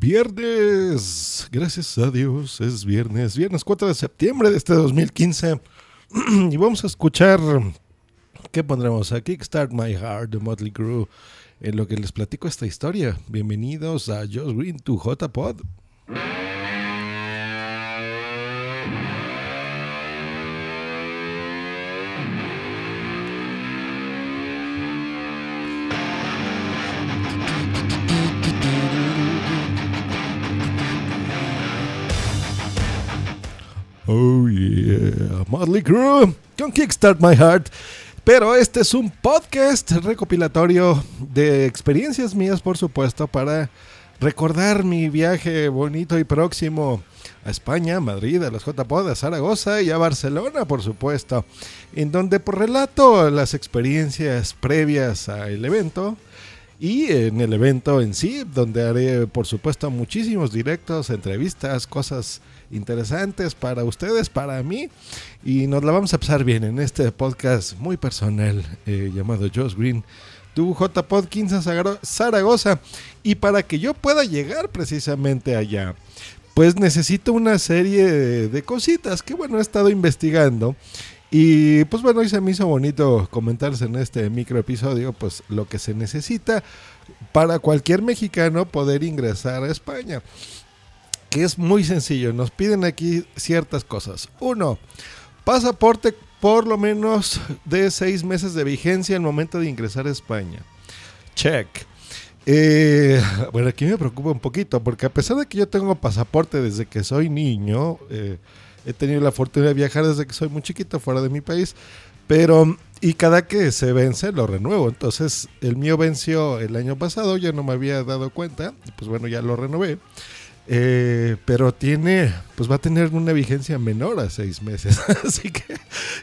viernes. Gracias a Dios, es viernes. Viernes 4 de septiembre de este 2015. y vamos a escuchar. ¿Qué pondremos? A Kickstart My Heart de Motley Crue. En lo que les platico esta historia. Bienvenidos a Josh Green, tu J-Pod. Oh yeah, Motley Crue con Kickstart My Heart. Pero este es un podcast recopilatorio de experiencias mías, por supuesto, para recordar mi viaje bonito y próximo a España, Madrid, a los JPod, a Zaragoza y a Barcelona, por supuesto, en donde por relato las experiencias previas al evento y en el evento en sí, donde haré, por supuesto, muchísimos directos, entrevistas, cosas interesantes para ustedes, para mí. Y nos la vamos a pasar bien en este podcast muy personal eh, llamado Josh Green, tu JPod 15 Zaragoza. Y para que yo pueda llegar precisamente allá, pues necesito una serie de, cositas que, bueno, he estado investigando. Y pues bueno, hoy se me hizo bonito comentarse en este micro episodio, pues lo que se necesita para cualquier mexicano poder ingresar a España que es muy sencillo. Nos piden aquí ciertas cosas. Uno, pasaporte por lo menos de seis meses de vigencia al momento de ingresar a España. Check. Eh, bueno, aquí me preocupa un poquito, porque a pesar de que yo tengo pasaporte desde que soy niño, eh, he tenido la fortuna de viajar desde que soy muy chiquito fuera de mi país, pero y cada que se vence lo renuevo. Entonces el mío venció el año pasado, ya no me había dado cuenta, pues bueno, ya lo renové. Eh, pero tiene, pues va a tener una vigencia menor a seis meses. Así que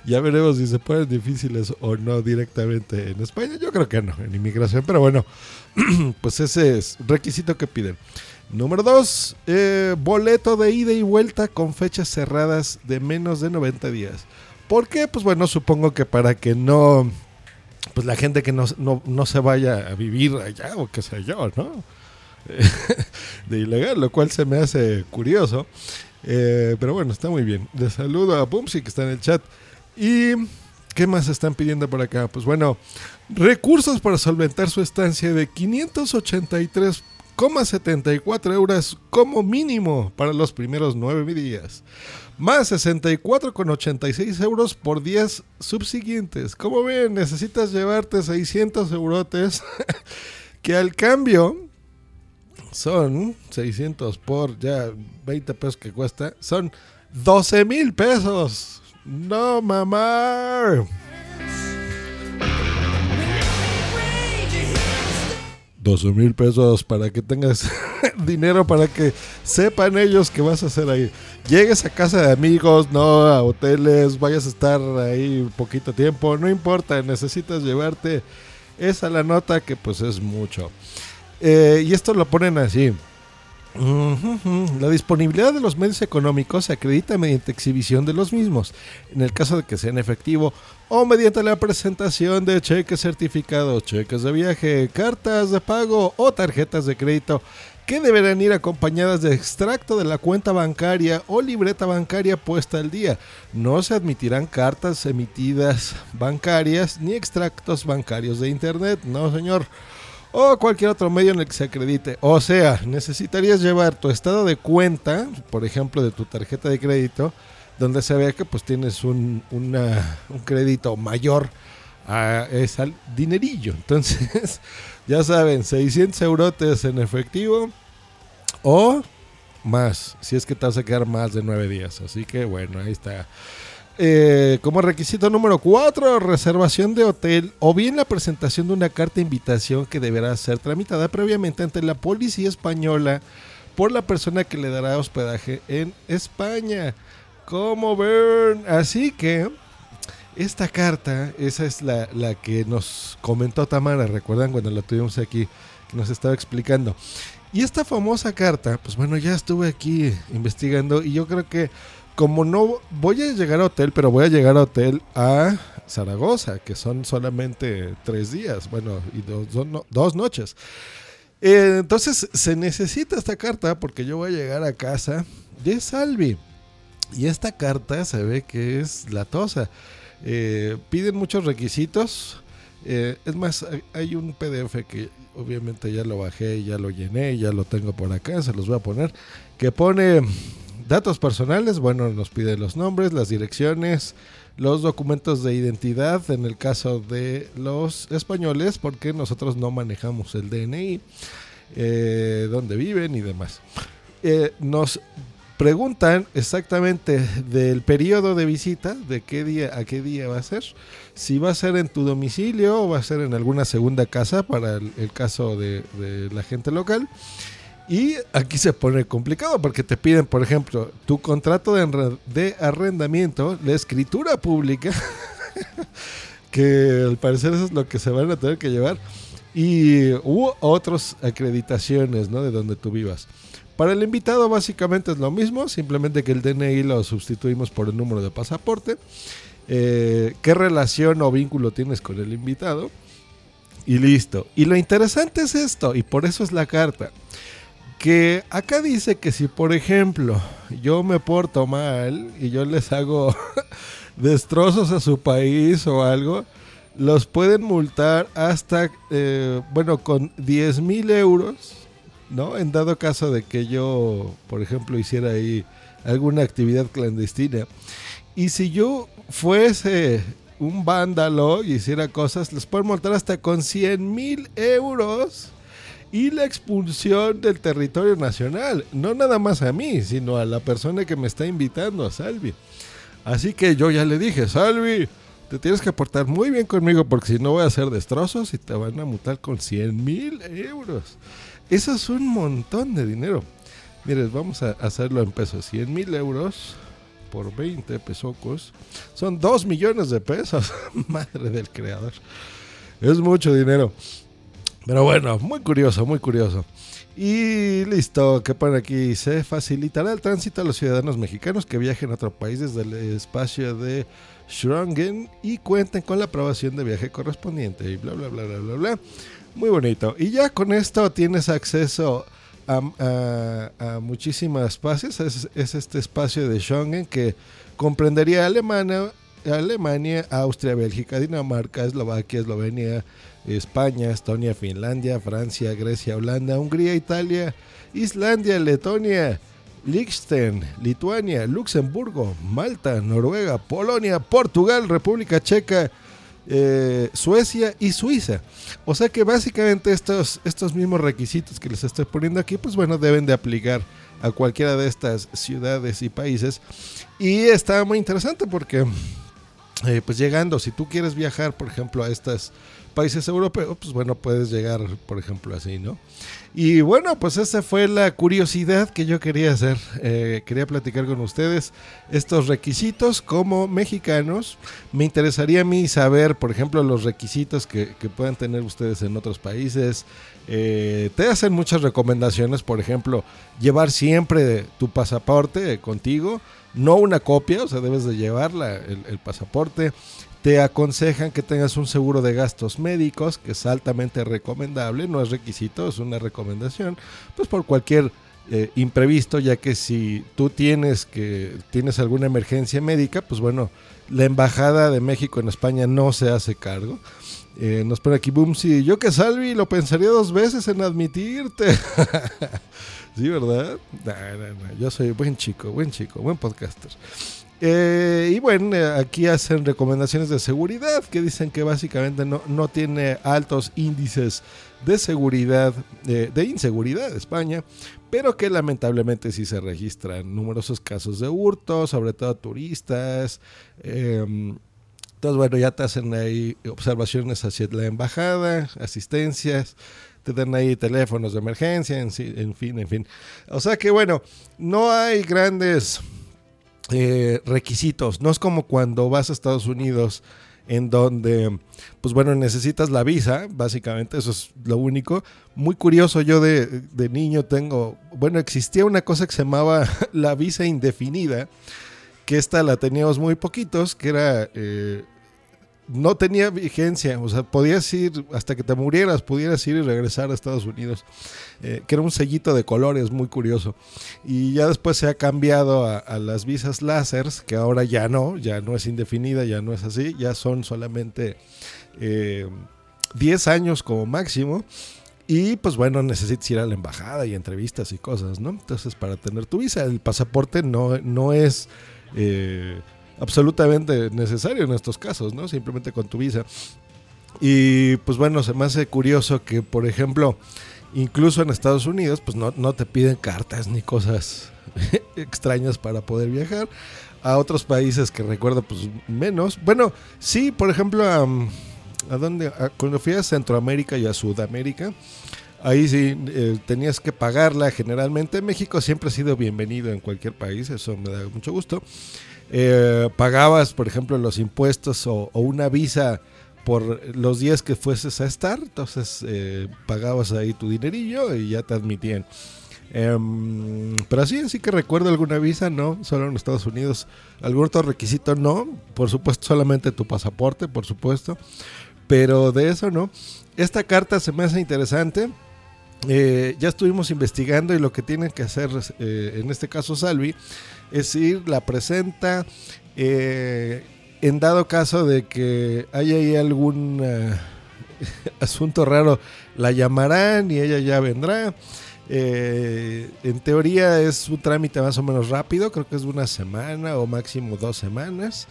ya veremos si se ponen difíciles o no directamente en España. Yo creo que no, en inmigración. Pero bueno, pues ese es requisito que piden. Número dos, eh, boleto de ida y vuelta con fechas cerradas de menos de 90 días. ¿Por qué? Pues bueno, supongo que para que no, pues la gente que no, no, no se vaya a vivir allá o qué sé yo, ¿no? de ilegal, lo cual se me hace curioso. Eh, pero bueno, está muy bien. Le saludo a Bumsy que está en el chat. ¿Y qué más están pidiendo por acá? Pues bueno, recursos para solventar su estancia de 583,74 euros como mínimo para los primeros nueve días. Más 64,86 euros por días subsiguientes. Como ven, necesitas llevarte 600 eurotes que al cambio son 600 por ya 20 pesos que cuesta, son 12 mil pesos. No, mamá. 12 mil pesos para que tengas dinero para que sepan ellos que vas a hacer ahí. Llegues a casa de amigos, no a hoteles, vayas a estar ahí poquito tiempo, no importa, necesitas llevarte esa la nota que pues es mucho. Eh, y esto lo ponen así. La disponibilidad de los medios económicos se acredita mediante exhibición de los mismos, en el caso de que sean efectivo, o mediante la presentación de cheques certificados, cheques de viaje, cartas de pago o tarjetas de crédito, que deberán ir acompañadas de extracto de la cuenta bancaria o libreta bancaria puesta al día. No se admitirán cartas emitidas bancarias ni extractos bancarios de Internet, no señor o cualquier otro medio en el que se acredite. O sea, necesitarías llevar tu estado de cuenta, por ejemplo, de tu tarjeta de crédito, donde se vea que pues tienes un, un crédito mayor a ese dinerillo. Entonces, ya saben, 600 eurotes en efectivo o más, si es que te vas a quedar más de nueve días. Así que bueno, ahí está. Eh, como requisito número 4, reservación de hotel o bien la presentación de una carta de invitación que deberá ser tramitada previamente ante la policía española por la persona que le dará hospedaje en España. Como ven, así que esta carta, esa es la, la que nos comentó Tamara, recuerdan cuando la tuvimos aquí, que nos estaba explicando. Y esta famosa carta, pues bueno, ya estuve aquí investigando y yo creo que como no voy a llegar a hotel, pero voy a llegar a hotel a Zaragoza, que son solamente tres días, bueno, y dos, dos noches. Eh, entonces se necesita esta carta porque yo voy a llegar a casa de Salvi. Y esta carta se ve que es latosa. Eh, piden muchos requisitos. Eh, es más, hay un PDF que obviamente ya lo bajé, ya lo llené, ya lo tengo por acá, se los voy a poner, que pone datos personales, bueno, nos pide los nombres, las direcciones, los documentos de identidad en el caso de los españoles, porque nosotros no manejamos el DNI, eh, dónde viven y demás. Eh, nos preguntan exactamente del periodo de visita, de qué día a qué día va a ser, si va a ser en tu domicilio o va a ser en alguna segunda casa para el, caso de, de la gente local. Y aquí se pone complicado porque te piden, por ejemplo, tu contrato de, arrendamiento, la escritura pública, que al parecer eso es lo que se van a tener que llevar, y hubo otras acreditaciones ¿no? de donde tú vivas. Para el invitado básicamente es lo mismo, simplemente que el DNI lo sustituimos por el número de pasaporte. Eh, ¿Qué relación o vínculo tienes con el invitado? Y listo. Y lo interesante es esto, y por eso es la carta que acá dice que si por ejemplo yo me porto mal y yo les hago destrozos a su país o algo, los pueden multar hasta, eh, bueno, con 10 mil euros, ¿no? En dado caso de que yo, por ejemplo, hiciera ahí alguna actividad clandestina. Y si yo fuese un vándalo y hiciera cosas, les pueden multar hasta con 100 mil euros y la expulsión del territorio nacional. No nada más a mí, sino a la persona que me está invitando, a Salvi. Así que yo ya le dije, Salvi, te tienes que portar muy bien conmigo porque si no voy a hacer destrozos y te van a mutar con 100 mil euros. Eso es un montón de dinero. Mire, vamos a hacerlo en pesos. 100 mil euros por 20 pesocos son 2 millones de pesos. Madre del creador. Es mucho dinero. Pero bueno, muy curioso, muy curioso. Y listo, que pone aquí, se facilitará el tránsito a los ciudadanos mexicanos que viajen a otro país desde el espacio de Schrögen y cuenten con la aprobación de viaje correspondiente y bla, bla, bla, bla, bla, bla. Muy bonito. Y ya con esto tienes acceso a, a, muchísimos espacios. Es, es, este espacio de Schengen que comprendería Alemania, Alemania, Austria, Bélgica, Dinamarca, Eslovaquia, Eslovenia, España, Estonia, Finlandia, Francia, Grecia, Holanda, Hungría, Italia, Islandia, Letonia, Liechtenstein, Lituania, Luxemburgo, Malta, Noruega, Polonia, Portugal, República Checa, eh, Suecia y Suiza. O sea que básicamente estos, estos mismos requisitos que les estoy poniendo aquí, pues bueno, deben de aplicar a cualquiera de estas ciudades y países. Y está muy interesante porque, eh, pues llegando, si tú quieres viajar, por ejemplo, a estas países europeos, pues bueno, puedes llegar, por ejemplo, así, ¿no? Y bueno, pues esa fue la curiosidad que yo quería hacer. Eh, quería platicar con ustedes estos requisitos como mexicanos. Me interesaría a mí saber, por ejemplo, los requisitos que, puedan tener ustedes en otros países. Eh, te hacen muchas recomendaciones, por ejemplo, llevar siempre tu pasaporte contigo, no una copia, o sea, debes de llevarla, el pasaporte. Te aconsejan que tengas un seguro de gastos médicos, que es altamente recomendable, no es requisito, es una recomendación, pues por cualquier eh, imprevisto, ya que si tú tienes que tienes alguna emergencia médica, pues bueno, la embajada de México en España no se hace cargo. Eh, nos pone aquí boom, sí, yo que Salvi lo pensaría dos veces en admitirte. sí, ¿verdad? yo soy buen chico, buen chico, buen podcaster. Eh, y bueno, eh, aquí hacen recomendaciones de seguridad que dicen que básicamente no, no tiene altos índices de seguridad, de inseguridad España, pero que lamentablemente sí se registran numerosos casos de hurto, sobre todo turistas. Em, entonces, bueno, ya te hacen ahí observaciones hacia la embajada, asistencias, te dan ahí teléfonos de emergencia, en fin, en fin. O sea que bueno, no hay grandes eh, requisitos. No es como cuando vas a Estados Unidos en donde, pues bueno, necesitas la visa, básicamente, eso es lo único. Muy curioso, yo de, niño tengo, bueno, existía una cosa que se llamaba la visa indefinida, que esta la teníamos muy poquitos, que era, eh, no tenía vigencia, o sea, podías ir hasta que te murieras, pudieras ir y regresar a Estados Unidos, eh, que era un sellito de colores muy curioso. Y ya después se ha cambiado a, las visas láseres, que ahora ya no, ya no es indefinida, ya no es así, ya son solamente 10 eh, años como máximo. Y pues bueno, necesitas ir a la embajada y entrevistas y cosas, ¿no? Entonces, para tener tu visa, el pasaporte no, no es... Eh, absolutamente necesario en estos casos, ¿no? Simplemente con tu visa. Y pues bueno, se me hace curioso que, por ejemplo, incluso en Estados Unidos, pues no, te piden cartas ni cosas extrañas para poder viajar. A otros países que recuerdo, pues menos. Bueno, sí, por ejemplo, a, a donde, cuando fui a Centroamérica y a Sudamérica, ahí sí eh, tenías que pagarla generalmente. México siempre ha sido bienvenido en cualquier país, eso me da mucho gusto. Eh, pagabas, por ejemplo, los impuestos o, una visa por los días que fueses a estar, entonces eh, pagabas ahí tu dinerillo y ya te admitían. Em, pero así, así que recuerdo alguna visa, no, solo en Estados Unidos. Algún otro requisito, no, por supuesto, solamente tu pasaporte, por supuesto. Pero de eso no. Esta carta se me hace interesante. Eh, ya estuvimos investigando y lo que tienen que hacer, en este caso Salvi, es ir, la presenta. Eh, en dado caso de que haya ahí algún eh, asunto raro, la llamarán y ella ya vendrá. Eh, en teoría es un trámite más o menos rápido, creo que es una semana o máximo dos semanas.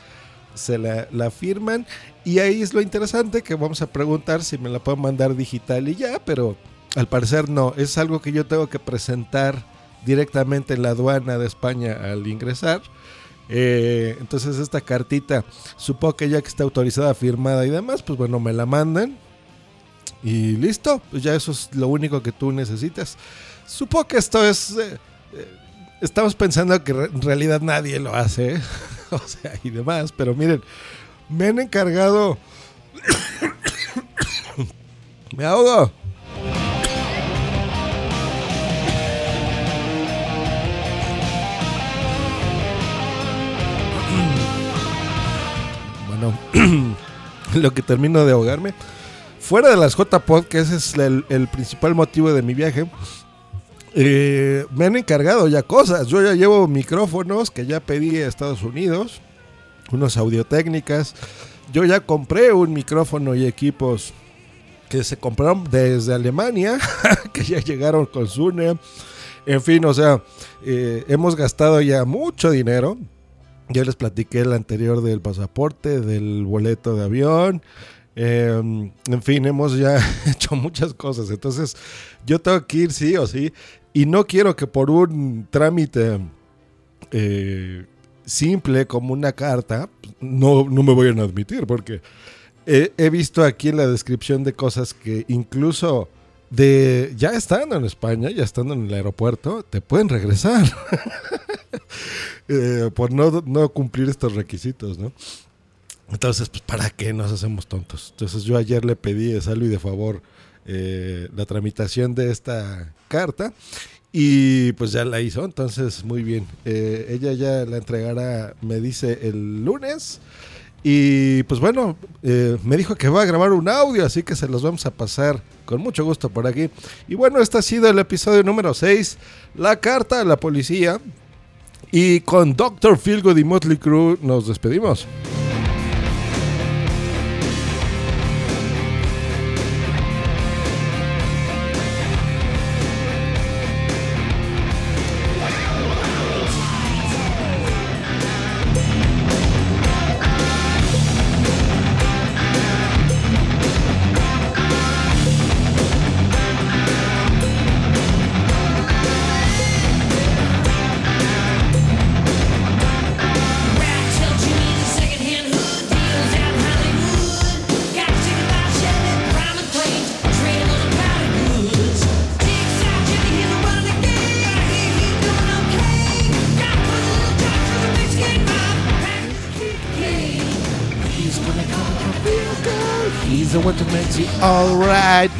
Se la, firman y ahí es lo interesante que vamos a preguntar si me la pueden mandar digital y ya, pero al parecer no, es algo que yo tengo que presentar directamente en la aduana de España al ingresar. Eh, entonces esta cartita, supongo que ya que está autorizada, firmada y demás, pues bueno, me la mandan. Y listo, pues ya eso es lo único que tú necesitas. Supongo que esto es... Eh, eh, estamos pensando que en realidad nadie lo hace, o sea, y demás, pero miren, me han encargado... me ahogo. lo que termino de ahogarme. Fuera de las J-Pod, que ese es el, principal motivo de mi viaje, eh, me han encargado ya cosas. Yo ya llevo micrófonos que ya pedí a Estados Unidos, unos audiotécnicas. Yo ya compré un micrófono y equipos que se compraron desde Alemania, que ya llegaron con Zune. En fin, o sea, eh, hemos gastado ya mucho dinero. Ya les platiqué el anterior del pasaporte, del boleto de avión. Em, en fin, hemos ya hecho muchas cosas. Entonces, yo tengo que ir sí o sí. Y no quiero que por un trámite eh, simple como una carta, no, no me vayan a admitir. Porque he visto aquí en la descripción de cosas que incluso de ya estando en España, ya estando en el aeropuerto, te pueden regresar eh, por no, cumplir estos requisitos, ¿no? Entonces, pues, ¿para qué nos hacemos tontos? Entonces, yo ayer le pedí a Salvi de favor eh, la tramitación de esta carta y pues ya la hizo, entonces, muy bien. Eh, ella ya la entregará, me dice, el lunes. Y pues bueno, me dijo que va a grabar un audio, así que se los vamos a pasar con mucho gusto por aquí. Y bueno, este ha sido el episodio número 6, la carta a la policía. Y con Dr. Philgood y Motley Crue nos despedimos. Alright.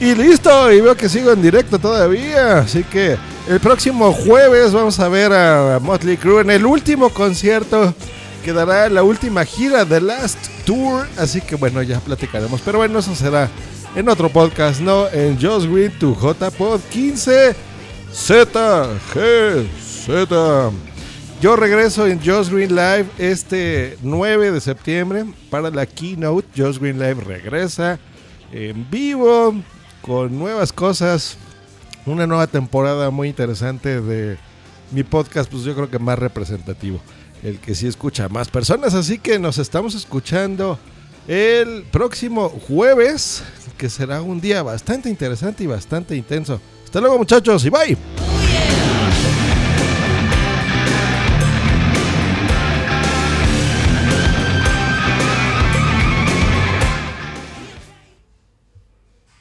Y listo, y veo que sigo en directo todavía. Así que el próximo jueves vamos a ver a Motley Crue en el último concierto quedará la última gira de Last Tour, así que bueno, ya platicaremos. Pero bueno, eso será en otro podcast, ¿no? En Just Green to JPod 15 Z G Z. Yo regreso en Just Green Live este 9 de septiembre para la keynote. Just Green Live regresa en vivo con nuevas cosas. Una nueva temporada muy interesante de mi podcast, pues yo creo que más representativo. El que sí escucha a más personas. Así que nos estamos escuchando el próximo jueves, que será un día bastante interesante y bastante intenso. Hasta luego muchachos y bye.